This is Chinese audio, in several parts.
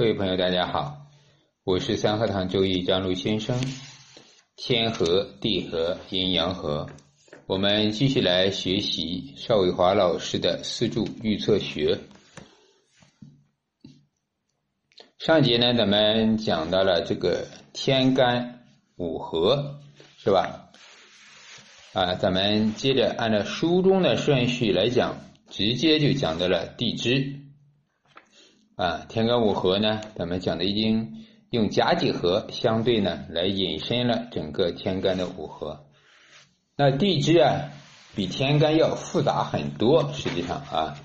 各位朋友，大家好，我是三合堂周易张璐先生。天和地和阴阳和，我们继续来学习邵伟华老师的四柱预测学。上节呢，咱们讲到了这个天干五合，是吧？啊，咱们接着按照书中的顺序来讲，直接就讲到了地支。啊，天干五合呢，咱们讲的已经用甲己合相对呢来引申了整个天干的五合。那地支啊，比天干要复杂很多。实际上啊，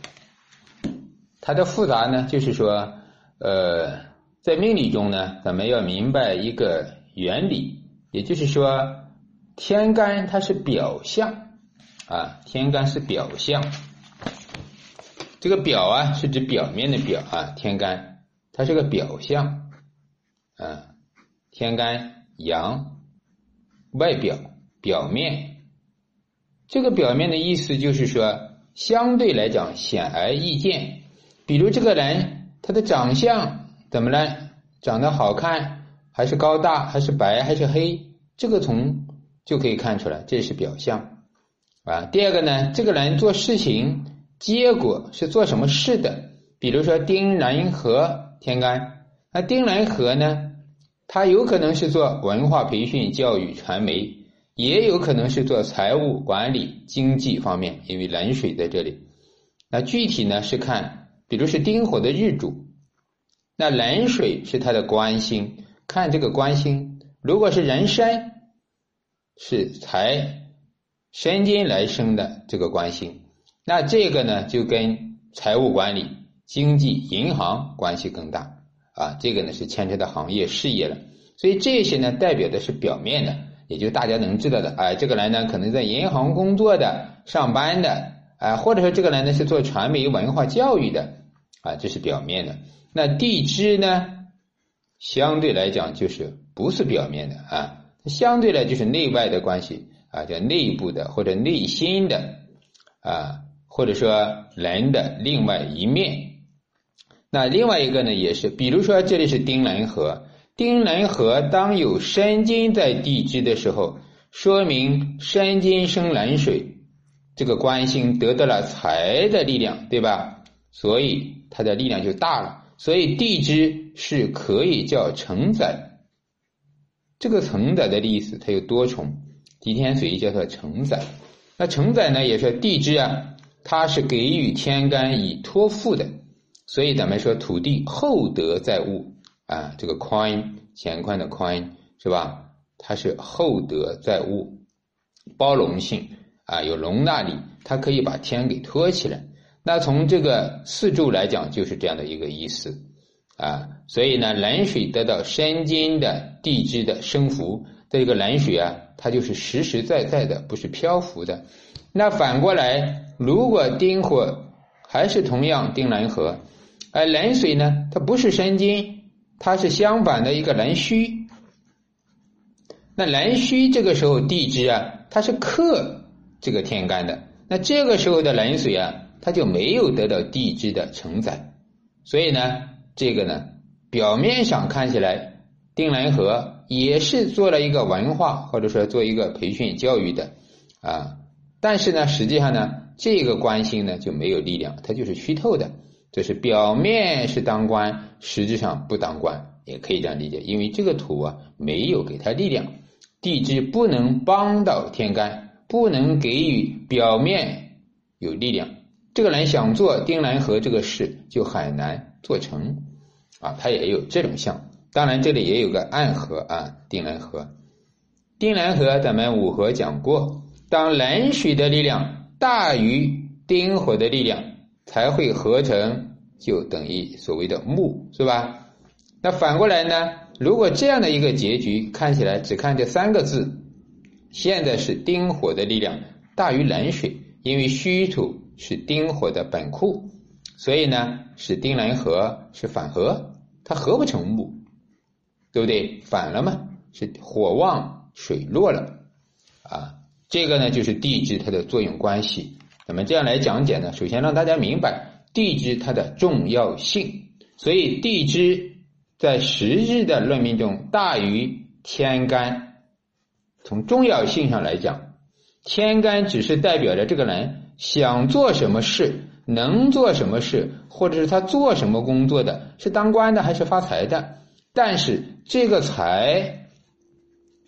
它的复杂呢，就是说，呃，在命理中呢，咱们要明白一个原理，也就是说，天干它是表象啊，天干是表象。这个表啊，是指表面的表啊，天干它是个表象啊，天干阳，外表表面，这个表面的意思就是说，相对来讲显而易见。比如这个人他的长相怎么了？长得好看还是高大还是白还是黑？这个从就可以看出来，这是表象啊。第二个呢，这个人做事情。结果是做什么事的？比如说丁壬合天干，那丁壬合呢？它有可能是做文化培训、教育、传媒，也有可能是做财务管理、经济方面，因为壬水在这里。那具体呢是看，比如是丁火的日主，那壬水是它的官星，看这个官星，如果是人身，是财申金来生的这个官星。那这个呢，就跟财务管理、经济、银行关系更大啊。这个呢是牵扯到行业事业了，所以这些呢代表的是表面的，也就大家能知道的。哎，这个人呢可能在银行工作的、上班的，啊，或者说这个人呢是做传媒、文化教育的，啊，这是表面的。那地支呢，相对来讲就是不是表面的啊，相对来就是内外的关系啊，叫内部的或者内心的啊。或者说人的另外一面，那另外一个呢，也是，比如说这里是丁壬合，丁壬合当有申金在地支的时候，说明申金生壬水，这个官星得到了财的力量，对吧？所以它的力量就大了。所以地支是可以叫承载，这个承载的意思它有多重，地天水叫做承载。那承载呢，也是地支啊。它是给予天干以托付的，所以咱们说土地厚德载物啊，这个宽乾宽的宽是吧？它是厚德载物，包容性啊，有容纳力，它可以把天给托起来。那从这个四柱来讲，就是这样的一个意思啊。所以呢，冷水得到山间的地支的生福，这个冷水啊，它就是实实在在的，不是漂浮的。那反过来。如果丁火还是同样丁壬合，而壬水呢，它不是生金，它是相反的一个壬戌。那壬戌这个时候地支啊，它是克这个天干的，那这个时候的壬水啊，它就没有得到地支的承载，所以呢，这个呢，表面上看起来丁壬合也是做了一个文化或者说做一个培训教育的啊，但是呢，实际上呢。这个官星呢就没有力量，它就是虚透的，这是表面是当官，实质上不当官，也可以这样理解。因为这个土啊没有给他力量，地支不能帮到天干，不能给予表面有力量。这个人想做丁兰合这个事就很难做成啊，他也有这种相。当然这里也有个暗合啊，丁兰合，丁兰合咱们五合讲过，当冷水的力量。大于丁火的力量才会合成，就等于所谓的木，是吧？那反过来呢？如果这样的一个结局看起来只看这三个字，现在是丁火的力量大于冷水，因为虚土是丁火的本库，所以呢是丁壬合是反合，它合不成木，对不对？反了嘛，是火旺水弱了啊。这个呢，就是地支它的作用关系。那么这样来讲解呢，首先让大家明白地支它的重要性。所以地支在实质的论命中大于天干。从重要性上来讲，天干只是代表着这个人想做什么事，能做什么事，或者是他做什么工作的，是当官的还是发财的。但是这个财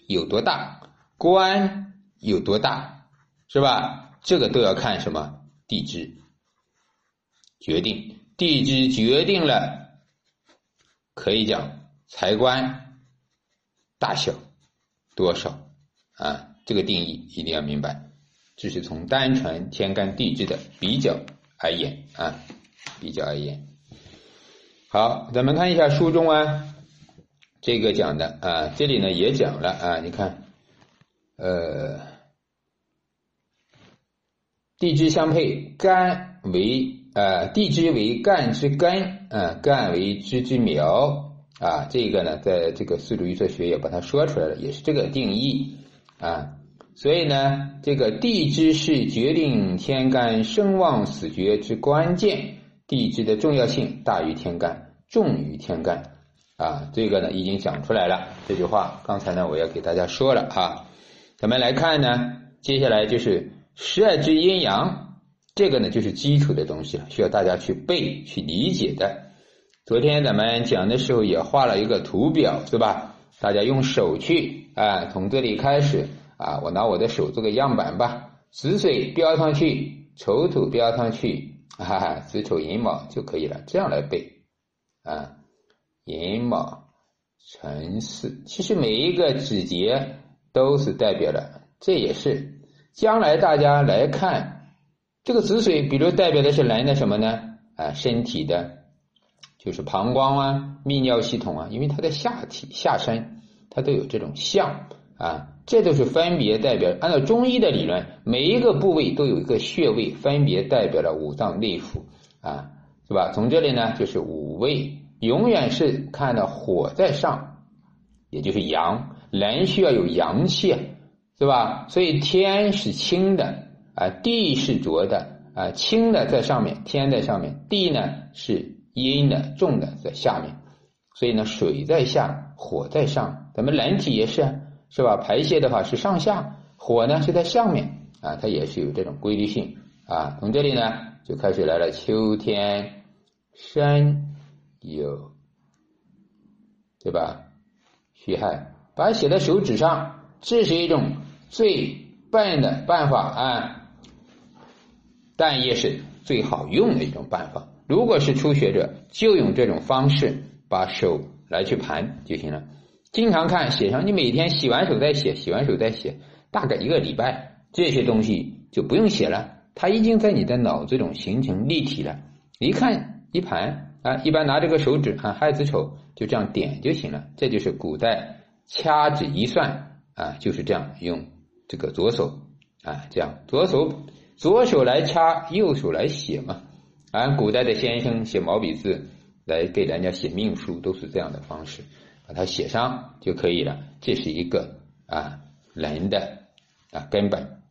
有多大，官有多大，是吧？这个都要看什么地支决定。地支决定了，可以讲财官大小多少啊？这个定义一定要明白。这是从单纯天干地支的比较而言啊，比较而言。好，咱们看一下书中啊，这个讲的啊，这里呢也讲了啊，你看，呃，地支相配，干为。呃，地支为干之根，呃，干为支之苗，啊，这个呢，在这个四柱预测学也把它说出来了，也是这个定义啊。所以呢，这个地支是决定天干生旺死绝之关键，地支的重要性大于天干，重于天干啊。这个呢，已经讲出来了。这句话刚才呢，我要给大家说了啊。咱们来看呢，接下来就是十二支阴阳。这个呢，就是基础的东西了，需要大家去背、去理解的。昨天咱们讲的时候也画了一个图表，是吧？大家用手去啊，从这里开始啊，我拿我的手做个样板吧。子水标上去，丑土标上去，哈哈，子丑寅卯就可以了，这样来背啊。寅卯辰巳，其实每一个指节都是代表了，这也是将来大家来看。这个子水，比如代表的是人的什么呢？啊，身体的，就是膀胱啊、泌尿系统啊，因为它的下体、下身，它都有这种象啊，这都是分别代表。按照中医的理论，每一个部位都有一个穴位，分别代表了五脏内腑啊，是吧？从这里呢，就是五味，永远是看到火在上，也就是阳，人需要有阳气啊，是吧？所以天是清的。啊，地是浊的，啊，清的在上面，天在上面，地呢是阴的，重的在下面，所以呢，水在下，火在上，咱们人体也是，是吧？排泄的话是上下，火呢是在上面，啊，它也是有这种规律性，啊，从这里呢就开始来了，秋天山有，对吧？虚亥，把它写在手指上，这是一种最笨的办法啊。但也是最好用的一种办法。如果是初学者，就用这种方式把手来去盘就行了。经常看写上，你每天洗完手再写，洗完手再写，大概一个礼拜，这些东西就不用写了，它已经在你的脑子中形成立体了。一看一盘啊，一般拿这个手指啊，亥子丑就这样点就行了。这就是古代掐指一算啊，就是这样用这个左手啊，这样左手。左手来掐，右手来写嘛。按古代的先生写毛笔字来给人家写命书，都是这样的方式，把它写上就可以了。这是一个啊人的啊根本。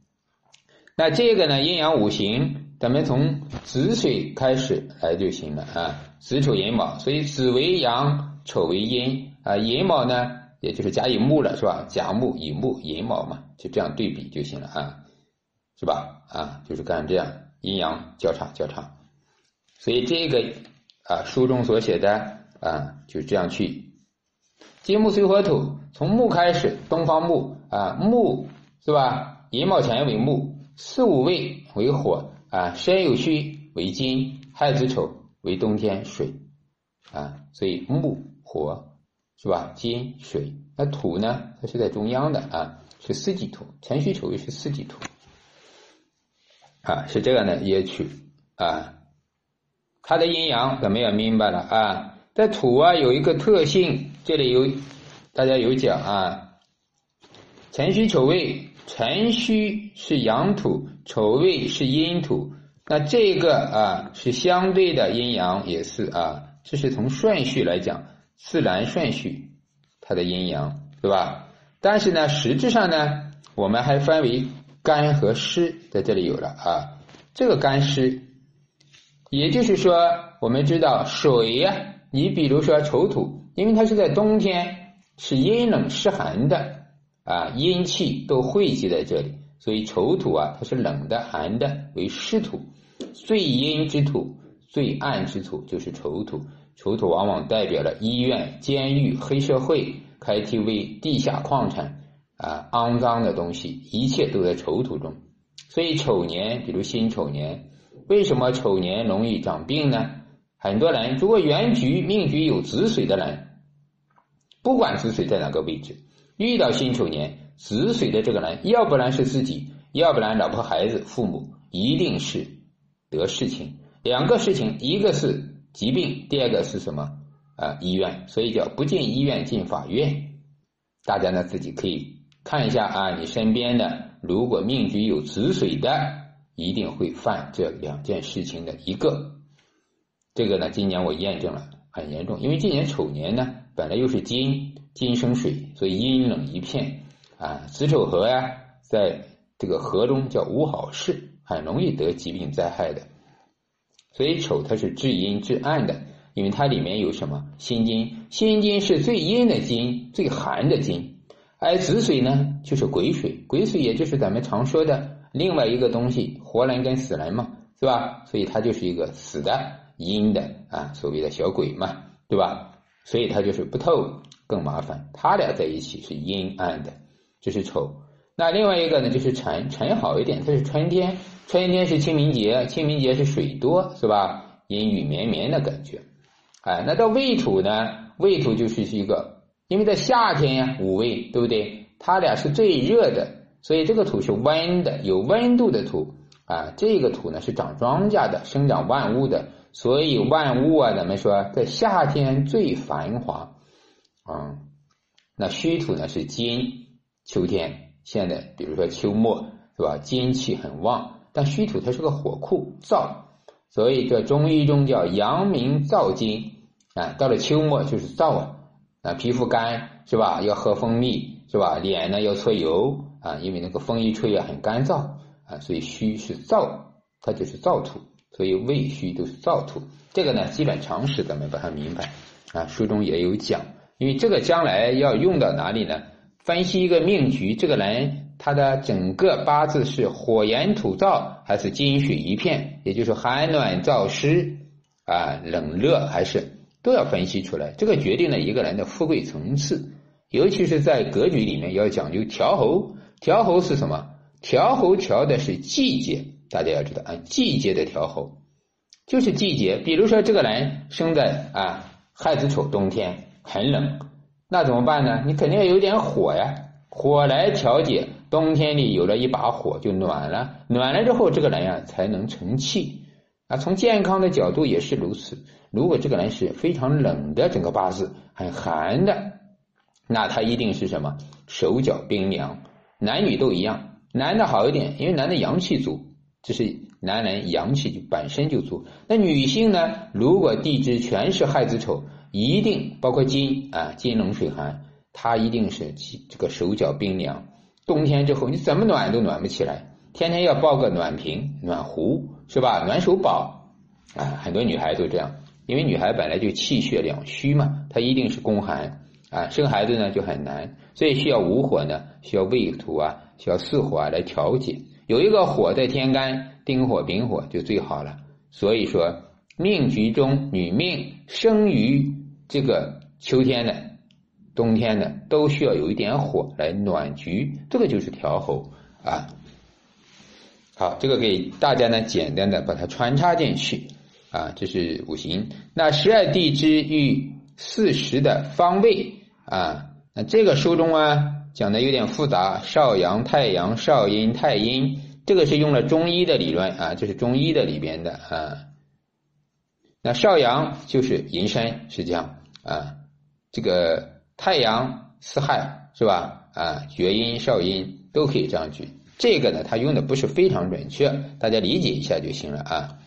那这个呢，阴阳五行，咱们从子水开始来就行了啊。子丑寅卯，所以子为阳，丑为阴啊。寅卯呢，也就是甲乙木了，是吧？甲木乙木寅卯嘛，就这样对比就行了啊。是吧？啊，就是干这样阴阳交叉交叉，所以这个啊书中所写的啊就这样去金木水火土，从木开始，东方木啊木是吧？寅卯辰为木，四五位为火啊，申酉戌为金，亥子丑为冬天水啊，所以木火是吧？金水，那土呢？它是在中央的啊，是四季土，辰戌丑未是四季土。啊，是这个呢，也取啊，它的阴阳咱们也明白了啊。在土啊有一个特性，这里有大家有讲啊，辰戌丑未，辰戌是阳土，丑未是阴土，那这个啊是相对的阴阳，也是啊，这是从顺序来讲，自然顺序它的阴阳对吧？但是呢，实质上呢，我们还分为。干和湿在这里有了啊，这个干湿，也就是说，我们知道水呀，你比如说丑土，因为它是在冬天，是阴冷湿寒的啊，阴气都汇集在这里，所以丑土啊，它是冷的、寒的，为湿土。最阴之土、最暗之土就是丑土。丑土往往代表了医院、监狱、黑社会、KTV、地下矿产啊，肮脏的东西，一切都在丑土中。所以丑年，比如辛丑年，为什么丑年容易长病呢？很多人如果原局命局有子水的人，不管子水在哪个位置，遇到辛丑年子水的这个人，要不然是自己，要不然老婆孩子、父母，一定是得事情。两个事情，一个是疾病，第二个是什么？啊，医院。所以叫不进医院进法院。大家呢自己可以看一下啊，你身边的如果命局有子水的，一定会犯这两件事情的一个。这个呢，今年我验证了很严重，因为今年丑年呢，本来又是金，金生水，所以阴冷一片啊。子丑合呀，在这个合中叫无好事，很容易得疾病灾害的。所以丑它是至阴至暗的，因为它里面有什么心金，心金是最阴的金，最寒的金，而子水呢就是癸水，癸水也就是咱们常说的另外一个东西，活人跟死人嘛，是吧？所以它就是一个死的。阴的啊，所谓的小鬼嘛，对吧？所以它就是不透，更麻烦。他俩在一起是阴暗的，这是丑。那另外一个呢，就是辰，辰好一点，它是春天，春天是清明节，清明节是水多，是吧？阴雨绵绵的感觉。哎，那到未土呢？未土就是一个，因为在夏天呀，五味对不对？它俩是最热的，所以这个土是温的，有温度的土啊。这个土呢是长庄稼的，生长万物的。所以万物啊，咱们说在夏天最繁华，嗯，那虚土呢是金，秋天现在比如说秋末是吧，金气很旺，但虚土它是个火库燥，所以这中医中叫阳明燥金啊，到了秋末就是燥啊，啊皮肤干是吧，要喝蜂蜜是吧，脸呢要搓油啊，因为那个风一吹啊很干燥啊，所以虚是燥，它就是燥土。所以胃虚都是燥土，这个呢基本常识咱们把它明白啊，书中也有讲。因为这个将来要用到哪里呢？分析一个命局，这个人他的整个八字是火炎土燥还是金水一片，也就是寒暖燥湿啊，冷热还是都要分析出来。这个决定了一个人的富贵层次，尤其是在格局里面要讲究调候。调候是什么？调候调的是季节。大家要知道啊，季节的调候就是季节。比如说，这个人生在啊亥子丑冬天很冷，那怎么办呢？你肯定要有点火呀，火来调节。冬天里有了一把火就暖了，暖了之后这个人呀才能成气啊。从健康的角度也是如此。如果这个人是非常冷的，整个八字很寒的，那他一定是什么手脚冰凉。男女都一样，男的好一点，因为男的阳气足。这是男人阳气就本身就足，那女性呢？如果地支全是亥子丑，一定包括金啊，金冷水寒，它一定是这个手脚冰凉。冬天之后你怎么暖都暖不起来，天天要抱个暖瓶、暖壶，是吧？暖手宝啊，很多女孩都这样，因为女孩本来就气血两虚嘛，她一定是宫寒啊，生孩子呢就很难，所以需要五火呢，需要未土啊，需要四火啊来调节。有一个火在天干，丁火、丙火就最好了。所以说，命局中女命生于这个秋天的、冬天的，都需要有一点火来暖局，这个就是调候啊。好，这个给大家呢简单的把它穿插进去啊，这是五行。那十二地支与四时的方位啊，那这个书中啊。讲的有点复杂，少阳、太阳、少阴、太阴，这个是用了中医的理论啊，这是中医的里边的啊。那少阳就是寅申，实际上啊，这个太阳四害是吧？啊，厥阴、少阴都可以这样举。这个呢，他用的不是非常准确，大家理解一下就行了啊。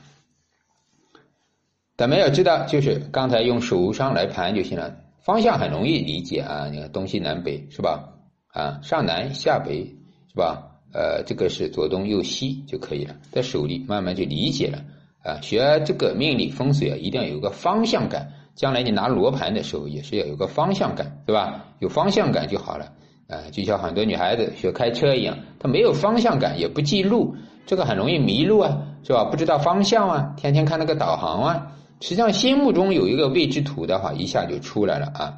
咱们要知道，就是刚才用手上来盘就行了，方向很容易理解啊。你看东西南北是吧？啊，上南下北是吧？呃，这个是左东右西就可以了，在手里慢慢就理解了。啊，学这个命理风水啊，一定要有个方向感。将来你拿罗盘的时候也是要有个方向感，对吧？有方向感就好了。啊，就像很多女孩子学开车一样，她没有方向感，也不记路，这个很容易迷路啊，是吧？不知道方向啊，天天看那个导航啊。实际上，心目中有一个位置图的话，一下就出来了啊。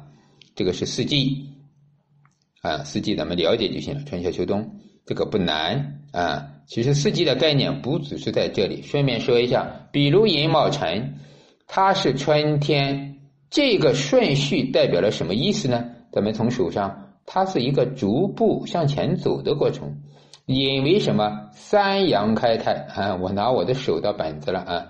这个是四季啊，四季咱们了解就行了，春夏秋冬，这个不难啊。其实四季的概念不只是在这里，顺便说一下，比如寅卯辰，它是春天，这个顺序代表了什么意思呢？咱们从手上。它是一个逐步向前走的过程，引为什么三阳开泰啊？我拿我的手的本子了啊，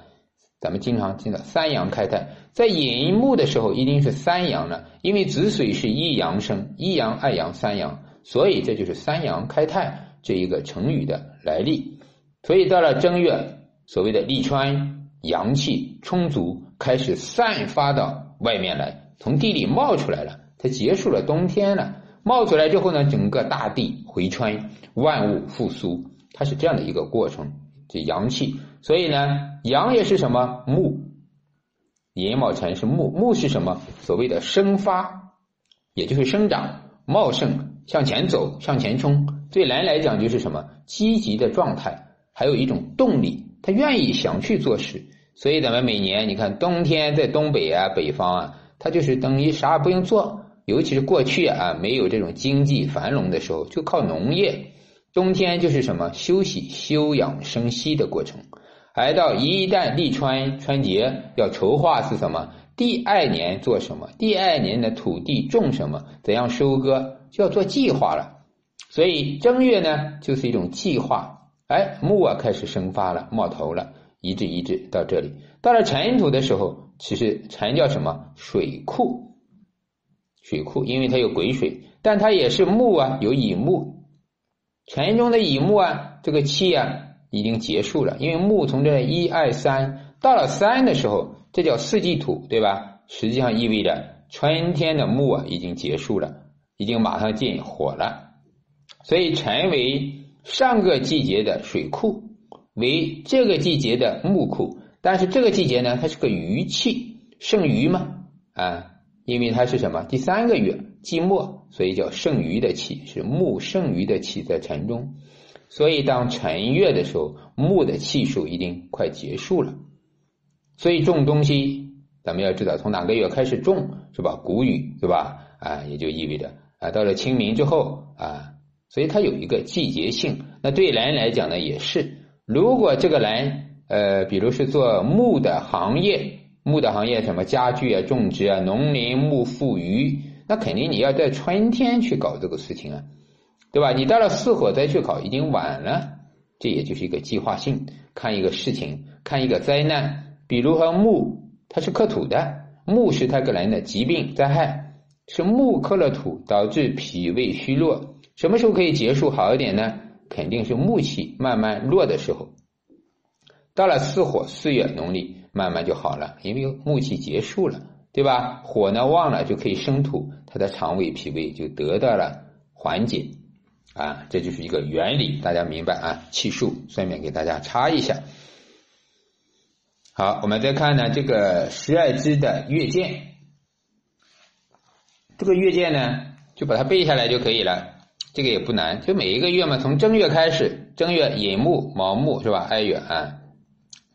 咱们经常听到三阳开泰，在寅木的时候一定是三阳了，因为子水是一阳生，一阳、二阳、三阳，所以这就是三阳开泰这一个成语的来历。所以到了正月，所谓的立春，阳气充足，开始散发到外面来，从地里冒出来了，它结束了冬天了。冒出来之后呢，整个大地回春，万物复苏，它是这样的一个过程，这阳气。所以呢，阳也是什么木，寅卯辰是木，木是什么？所谓的生发，也就是生长、茂盛、向前走、向前冲。对男人来讲就是什么？积极的状态，还有一种动力，他愿意想去做事。所以咱们每年你看，冬天在东北啊、北方啊，他就是等于啥也不用做。尤其是过去啊，没有这种经济繁荣的时候，就靠农业。冬天就是什么休息、休养生息的过程。而到一旦立春、春节要筹划是什么？第二年做什么？第二年的土地种什么？怎样收割？就要做计划了。所以正月呢，就是一种计划。哎，木啊开始生发了，冒头了，一直一直到这里。到了辰土的时候，其实辰叫什么？水库。水库，因为它有癸水，但它也是木啊，有乙木。辰中的乙木啊，这个气啊已经结束了，因为木从这一二三到了三的时候，这叫四季土，对吧？实际上意味着春天的木啊已经结束了，已经马上进火了。所以辰为上个季节的水库，为这个季节的木库。但是这个季节呢，它是个余气，剩余嘛，啊。因为它是什么？第三个月季末，所以叫剩余的气，是木剩余的气在辰中。所以当辰月的时候，木的气数一定快结束了。所以种东西，咱们要知道从哪个月开始种，是吧？谷雨，是吧？啊，也就意味着啊，到了清明之后啊，所以它有一个季节性。那对人来讲呢，也是。如果这个人呃，比如是做木的行业。木的行业，什么家具啊、种植啊、农林牧副渔，那肯定你要在春天去搞这个事情啊，对吧？你到了巳火再去搞，已经晚了。这也就是一个计划性，看一个事情，看一个灾难。比如和木，它是克土的，木是它个人的疾病灾害，是木克了土，导致脾胃虚弱。什么时候可以结束好一点呢？肯定是木气慢慢弱的时候。到了巳火，四月农历。慢慢就好了，因为木气结束了，对吧？火呢旺了就可以生土，它的肠胃脾胃就得到了缓解，啊，这就是一个原理，大家明白啊？气数，顺便给大家插一下。好，我们再看呢这个十二支的月见，这个月见呢就把它背下来就可以了，这个也不难，就每一个月嘛，从正月开始，正月寅木、卯木是吧？二月啊，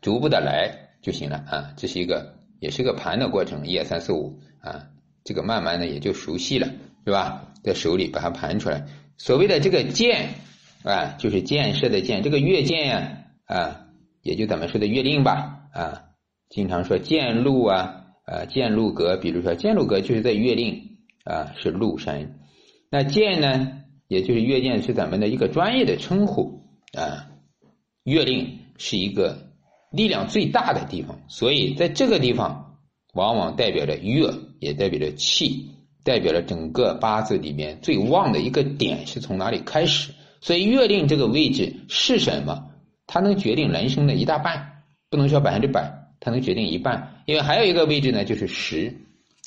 逐步的来。就行了啊，这是一个也是个盘的过程，一二三四五啊，这个慢慢的也就熟悉了，是吧？在手里把它盘出来。所谓的这个建啊，就是建设的建，这个月建呀啊，也就咱们说的月令吧啊，经常说建禄啊啊，建禄格，比如说建禄格就是在月令啊是禄神，那建呢，也就是月建是咱们的一个专业的称呼啊，月令是一个。力量最大的地方，所以在这个地方，往往代表着月，也代表着气，代表了整个八字里面最旺的一个点是从哪里开始。所以月令这个位置是什么？它能决定人生的一大半，不能说百分之百，它能决定一半。因为还有一个位置呢，就是时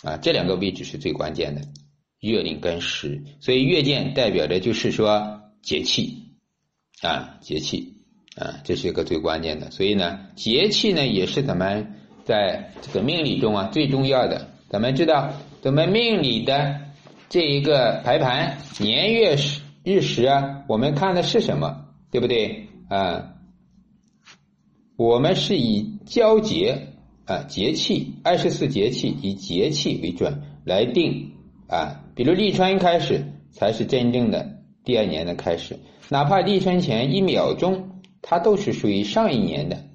啊，这两个位置是最关键的，月令跟时。所以月见代表着就是说节气啊，节气。啊，这是一个最关键的，所以呢，节气呢也是咱们在这个命理中啊最重要的咱们知道，咱们命理的这一个排盘年月日时啊，我们看的是什么？对不对啊？我们是以交节啊节气二十四节气以节气为准来定啊。比如立春开始才是真正的第二年的开始，哪怕立春前一秒钟，它都是属于上一年的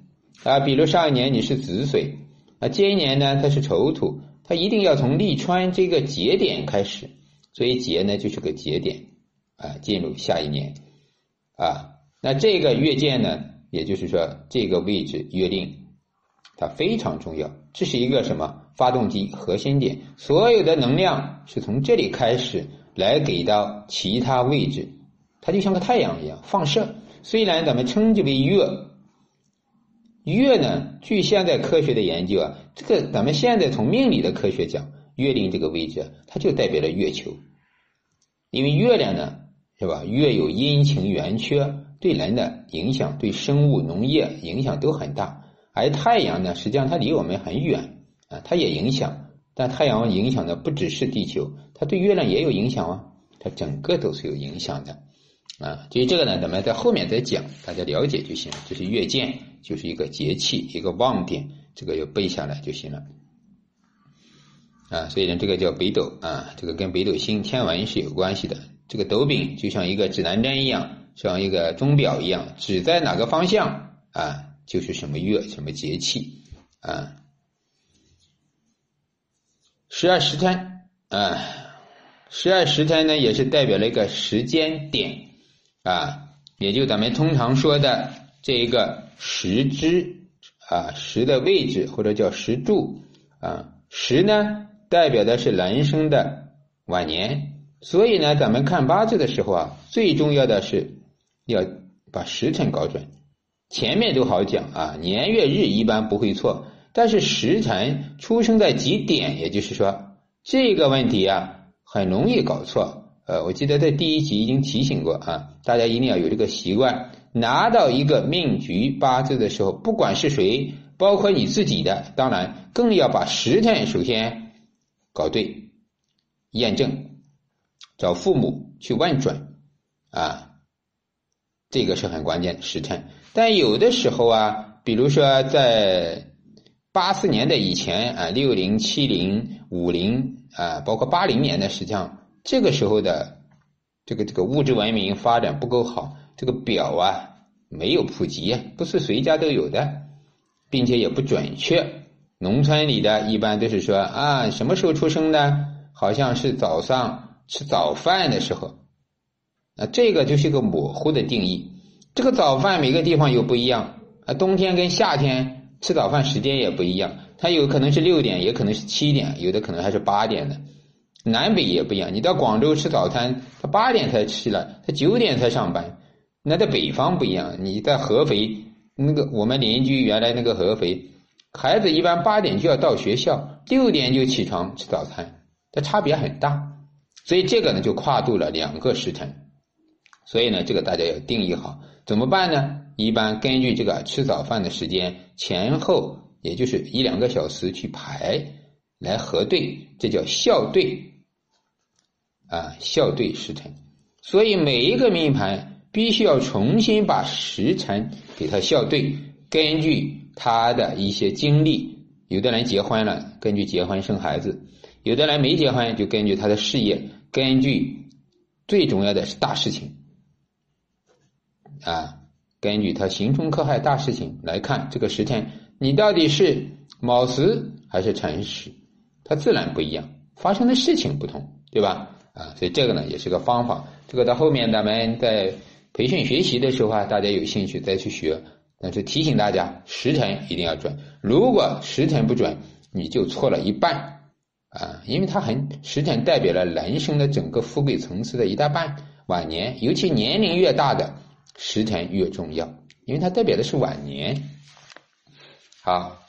啊。比如上一年你是子水啊，今年呢它是丑土。它一定要从立春这个节点开始，所以节呢就是个节点啊，进入下一年啊。那这个月见呢，也就是说这个位置约定，它非常重要。这是一个什么发动机核心点？所有的能量是从这里开始来给到其他位置，它就像个太阳一样放射。虽然咱们称之为月。月呢？据现在科学的研究啊，这个咱们现在从命理的科学讲，月令这个位置，它就代表了月球。因为月亮呢，是吧？月有阴晴圆缺，对人的影响，对生物、农业影响都很大。而太阳呢，实际上它离我们很远啊，它也影响。但太阳影响的不只是地球，它对月亮也有影响啊，它整个都是有影响的。啊，至于这个呢，咱们在后面再讲，大家了解就行了。这是月见，就是一个节气，一个旺点，这个要背下来就行了。啊，所以呢，这个叫北斗啊，这个跟北斗星天文是有关系的。这个斗柄就像一个指南针一样，像一个钟表一样，指在哪个方向啊，就是什么月，什么节气啊。十二时辰啊，十二时辰呢，也是代表了一个时间点。啊，也就咱们通常说的这一个时支啊，时的位置或者叫时柱啊，时呢代表的是人生的晚年，所以呢，咱们看八字的时候啊，最重要的是要把时辰搞准，前面都好讲啊，年月日一般不会错，但是时辰出生在几点，也就是说这个问题啊，很容易搞错。呃，我记得在第一集已经提醒过啊，大家一定要有这个习惯，拿到一个命局八字的时候，不管是谁，包括你自己的，当然更要把时辰首先搞对，验证，找父母去问准啊，这个是很关键时辰。但有的时候啊，比如说在八四年的以前啊，六零、七零、五零啊，包括八零年的，实际上。这个时候的这个这个物质文明发展不够好，这个表啊没有普及，不是谁家都有的，并且也不准确。农村里的一般都是说啊，什么时候出生的？好像是早上吃早饭的时候。啊，这个就是一个模糊的定义。这个早饭每个地方又不一样啊，冬天跟夏天吃早饭时间也不一样，它有可能是六点，也可能是七点，有的可能还是八点的。南北也不一样，你到广州吃早餐，他八点才吃了，他九点才上班。那在北方不一样，你在合肥，那个我们邻居原来那个合肥，孩子一般八点就要到学校，六点就起床吃早餐，它差别很大。所以这个呢就跨度了两个时辰，所以呢这个大家要定义好，怎么办呢？一般根据这个吃早饭的时间前后，也就是一两个小时去排来核对，这叫校对。啊，校对时辰，所以每一个命盘必须要重新把时辰给它校对，根据他的一些经历，有的人结婚了，根据结婚生孩子；有的人没结婚，就根据他的事业，根据最重要的是大事情，啊，根据他刑冲克害大事情来看这个时辰，你到底是卯时还是辰时，它自然不一样，发生的事情不同，对吧？啊，所以这个呢也是个方法。这个到后面咱们在培训学习的时候啊，大家有兴趣再去学。但是提醒大家，时辰一定要准。如果时辰不准，你就错了一半啊！因为它很时辰代表了人生的整个富贵层次的一大半。晚年，尤其年龄越大的时辰越重要，因为它代表的是晚年。好，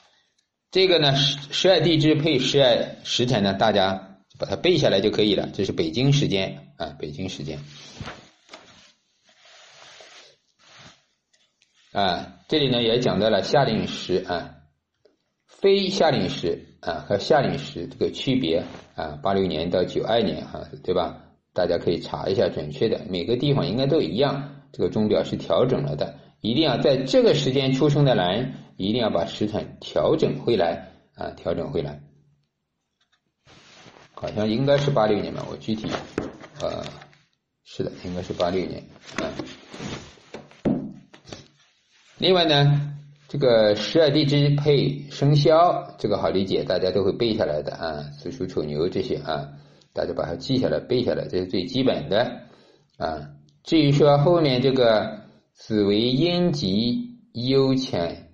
这个呢十十二地支配十二时辰呢，大家。把它背下来就可以了。这是北京时间啊，北京时间啊。这里呢也讲到了夏令时啊，非夏令时啊和夏令时这个区别啊，八六年到九二年哈，对吧？大家可以查一下准确的，每个地方应该都一样。这个钟表是调整了的，一定要在这个时间出生的人，一定要把时辰调整回来啊，调整回来。好像应该是八六年吧，我具体呃，是的，应该是八六年啊。另外呢，这个十二地支配生肖，这个好理解，大家都会背下来的啊，子鼠丑牛这些啊。大家把它记下来、背下来，这是最基本的啊。至于说后面这个子为阴极幽潜，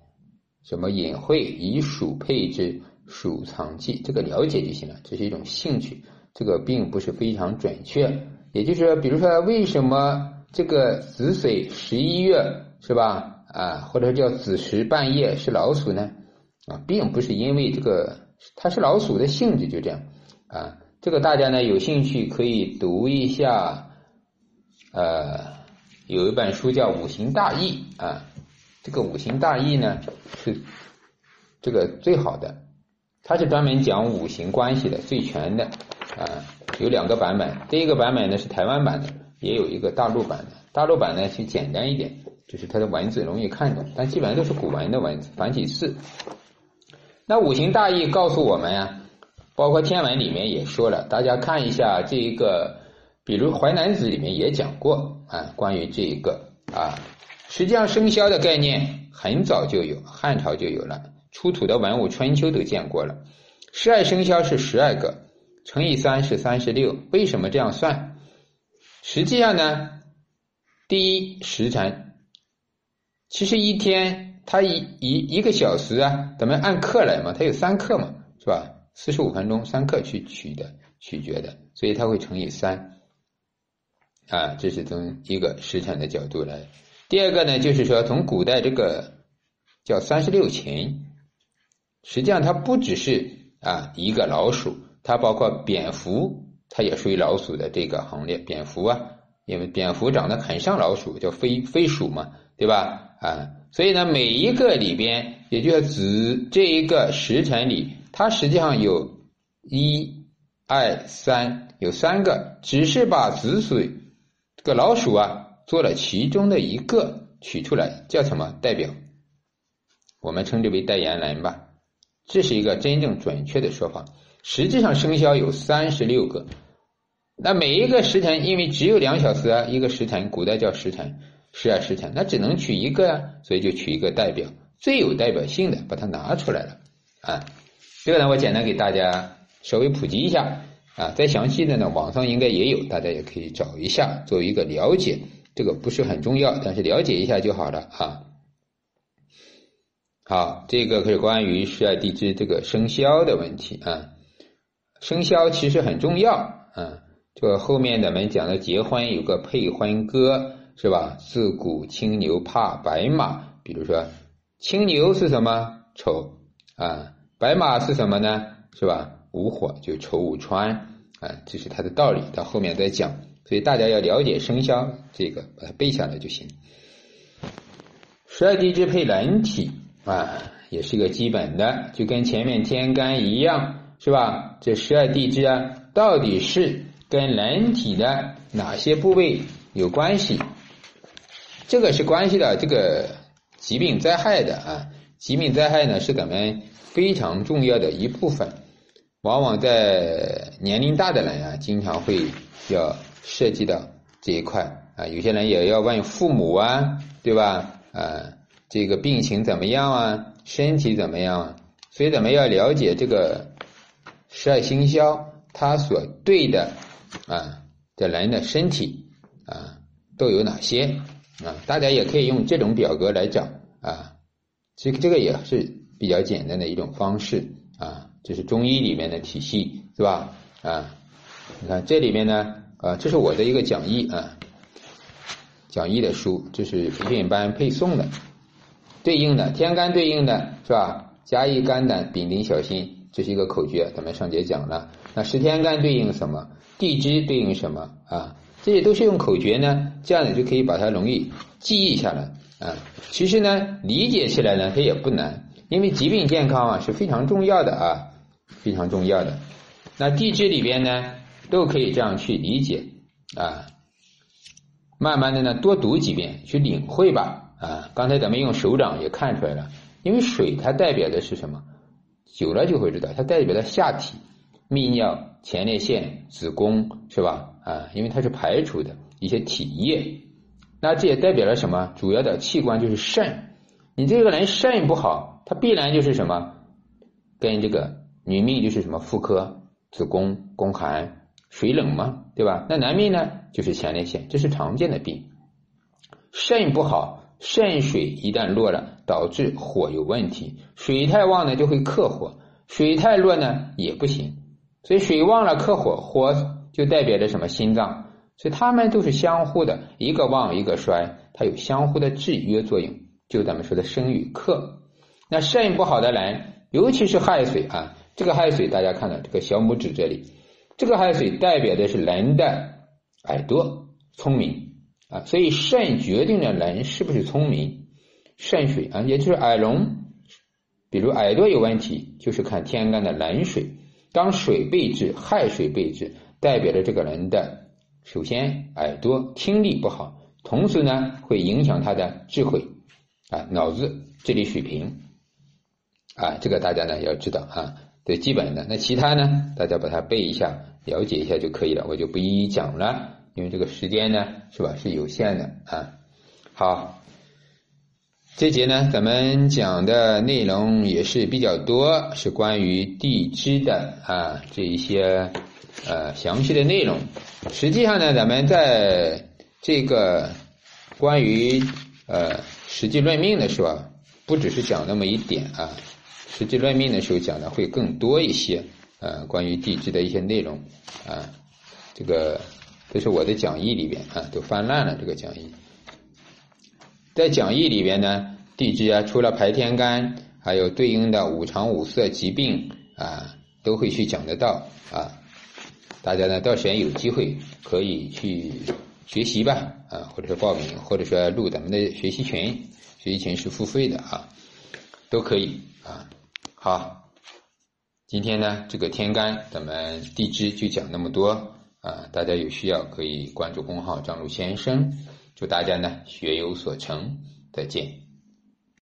什么隐晦以鼠配之，鼠藏忌，这个了解就行了，这是一种兴趣，这个并不是非常准确。也就是说，比如说为什么这个子水十一月是吧？啊，或者叫子时半夜是老鼠呢？啊，并不是因为这个它是老鼠的性质就这样啊。这个大家呢有兴趣可以读一下，呃，有一本书叫《五行大义》啊，这个《五行大义》呢是这个最好的，它是专门讲五行关系的最全的啊，有两个版本，第一个版本呢是台湾版的，也有一个大陆版的，大陆版呢就简单一点，就是它的文字容易看懂，但基本上都是古文的文字繁体字。那《五行大义》告诉我们呀。包括天文里面也说了，大家看一下这一个，比如《淮南子》里面也讲过啊，关于这一个啊，实际上生肖的概念很早就有，汉朝就有了，出土的文物《春秋》都见过了。十二生肖是十二个，乘以三是三十六。为什么这样算？实际上呢，第一时辰，其实一天它一一一个小时啊，咱们按克来嘛，它有三克嘛，是吧？四十五分钟三克去取的取决的，所以它会乘以三，啊，这是从一个时辰的角度来。第二个呢，就是说从古代这个叫三十六禽，实际上它不只是啊一个老鼠，它包括蝙蝠，它也属于老鼠的这个行列。蝙蝠啊，因为蝙蝠长得很像老鼠，叫飞飞鼠嘛，对吧？啊，所以呢，每一个里边，也就是子这一个时辰里。它实际上有一、二、三，有三个，只是把子水这个老鼠啊做了其中的一个取出来，叫什么代表？我们称之为代言人吧。这是一个真正准确的说法。实际上生肖有三十六个，那每一个时辰，因为只有两小时啊，一个时辰，古代叫时辰，十二时辰，那只能取一个啊，所以就取一个代表，最有代表性的，把它拿出来了啊。这个呢，我简单给大家稍微普及一下啊，再详细的呢，网上应该也有，大家也可以找一下，作为一个了解。这个不是很重要，但是了解一下就好了啊。好，这个是关于十二地支这个生肖的问题啊。生肖其实很重要啊，这个后面咱们讲的结婚有个配婚歌是吧？自古青牛怕白马，比如说青牛是什么？丑啊。白马是什么呢？是吧？无火就丑无川啊，这是它的道理，到后面再讲。所以大家要了解生肖，这个把它背下来就行。十二地支配人体啊，也是一个基本的，就跟前面天干一样，是吧？这十二地支啊，到底是跟人体的哪些部位有关系？这个是关系到这个疾病灾害的啊。疾病灾害呢，是咱们。非常重要的一部分，往往在年龄大的人啊，经常会要涉及到这一块啊。有些人也要问父母啊，对吧？啊，这个病情怎么样啊？身体怎么样啊？所以咱们要了解这个十二生肖，它所对的啊的人的身体啊都有哪些啊？大家也可以用这种表格来找啊。这个这个也是。比较简单的一种方式啊，这是中医里面的体系，是吧？啊，你看这里面呢，啊，这是我的一个讲义啊，讲义的书，这是培训班配送的，对应的天干对应的是吧？甲乙肝胆丙丁小心，这是一个口诀，咱们上节讲了。那十天干对应什么？地支对应什么？啊，这些都是用口诀呢，这样你就可以把它容易记忆下来啊。其实呢，理解起来呢，它也不难。因为疾病健康啊是非常重要的啊，非常重要的。那地支里边呢，都可以这样去理解啊。慢慢的呢，多读几遍去领会吧啊。刚才咱们用手掌也看出来了，因为水它代表的是什么？久了就会知道，它代表的下体、泌尿、前列腺、子宫是吧？啊，因为它是排除的一些体液。那这也代表了什么？主要的器官就是肾。你这个人肾不好，它必然就是什么？跟这个女命就是什么？妇科、子宫、宫寒、水冷嘛，对吧？那男命呢，就是前列腺，这是常见的病。肾不好，肾水一旦弱了，导致火有问题。水太旺呢，就会克火；水太弱呢，也不行。所以水旺了克火，火就代表着什么？心脏。所以他们都是相互的，一个旺一个衰，它有相互的制约作用。就咱们说的生与克，那肾不好的人，尤其是亥水啊，这个亥水大家看到这个小拇指这里，这个亥水代表的是人的耳朵聪明啊，所以肾决定了人是不是聪明。肾水啊，也就是耳聋，比如耳朵有问题，就是看天干的冷水。当水被治，亥水被治，代表着这个人的首先耳朵听力不好，同时呢会影响他的智慧。啊，脑子智力水平啊，这个大家呢要知道啊，最基本的。那其他呢，大家把它背一下，了解一下就可以了，我就不一一讲了，因为这个时间呢是吧是有限的啊。好，这节呢咱们讲的内容也是比较多，是关于地支的啊这一些呃详细的内容。实际上呢，咱们在这个关于呃。实际论命的时候，不只是讲那么一点啊，实际论命的时候讲的会更多一些，呃，关于地支的一些内容啊，这个这是我的讲义里边啊，都翻烂了这个讲义，在讲义里边呢，地支啊，除了排天干，还有对应的五常五色疾病啊，都会去讲得到啊，大家呢到时间有机会可以去。学习吧，啊，或者说报名，或者说入咱们的学习群，学习群是付费的啊，都可以啊。好，今天呢这个天干咱们地支就讲那么多啊，大家有需要可以关注公号张璐先生，祝大家呢学有所成，再见。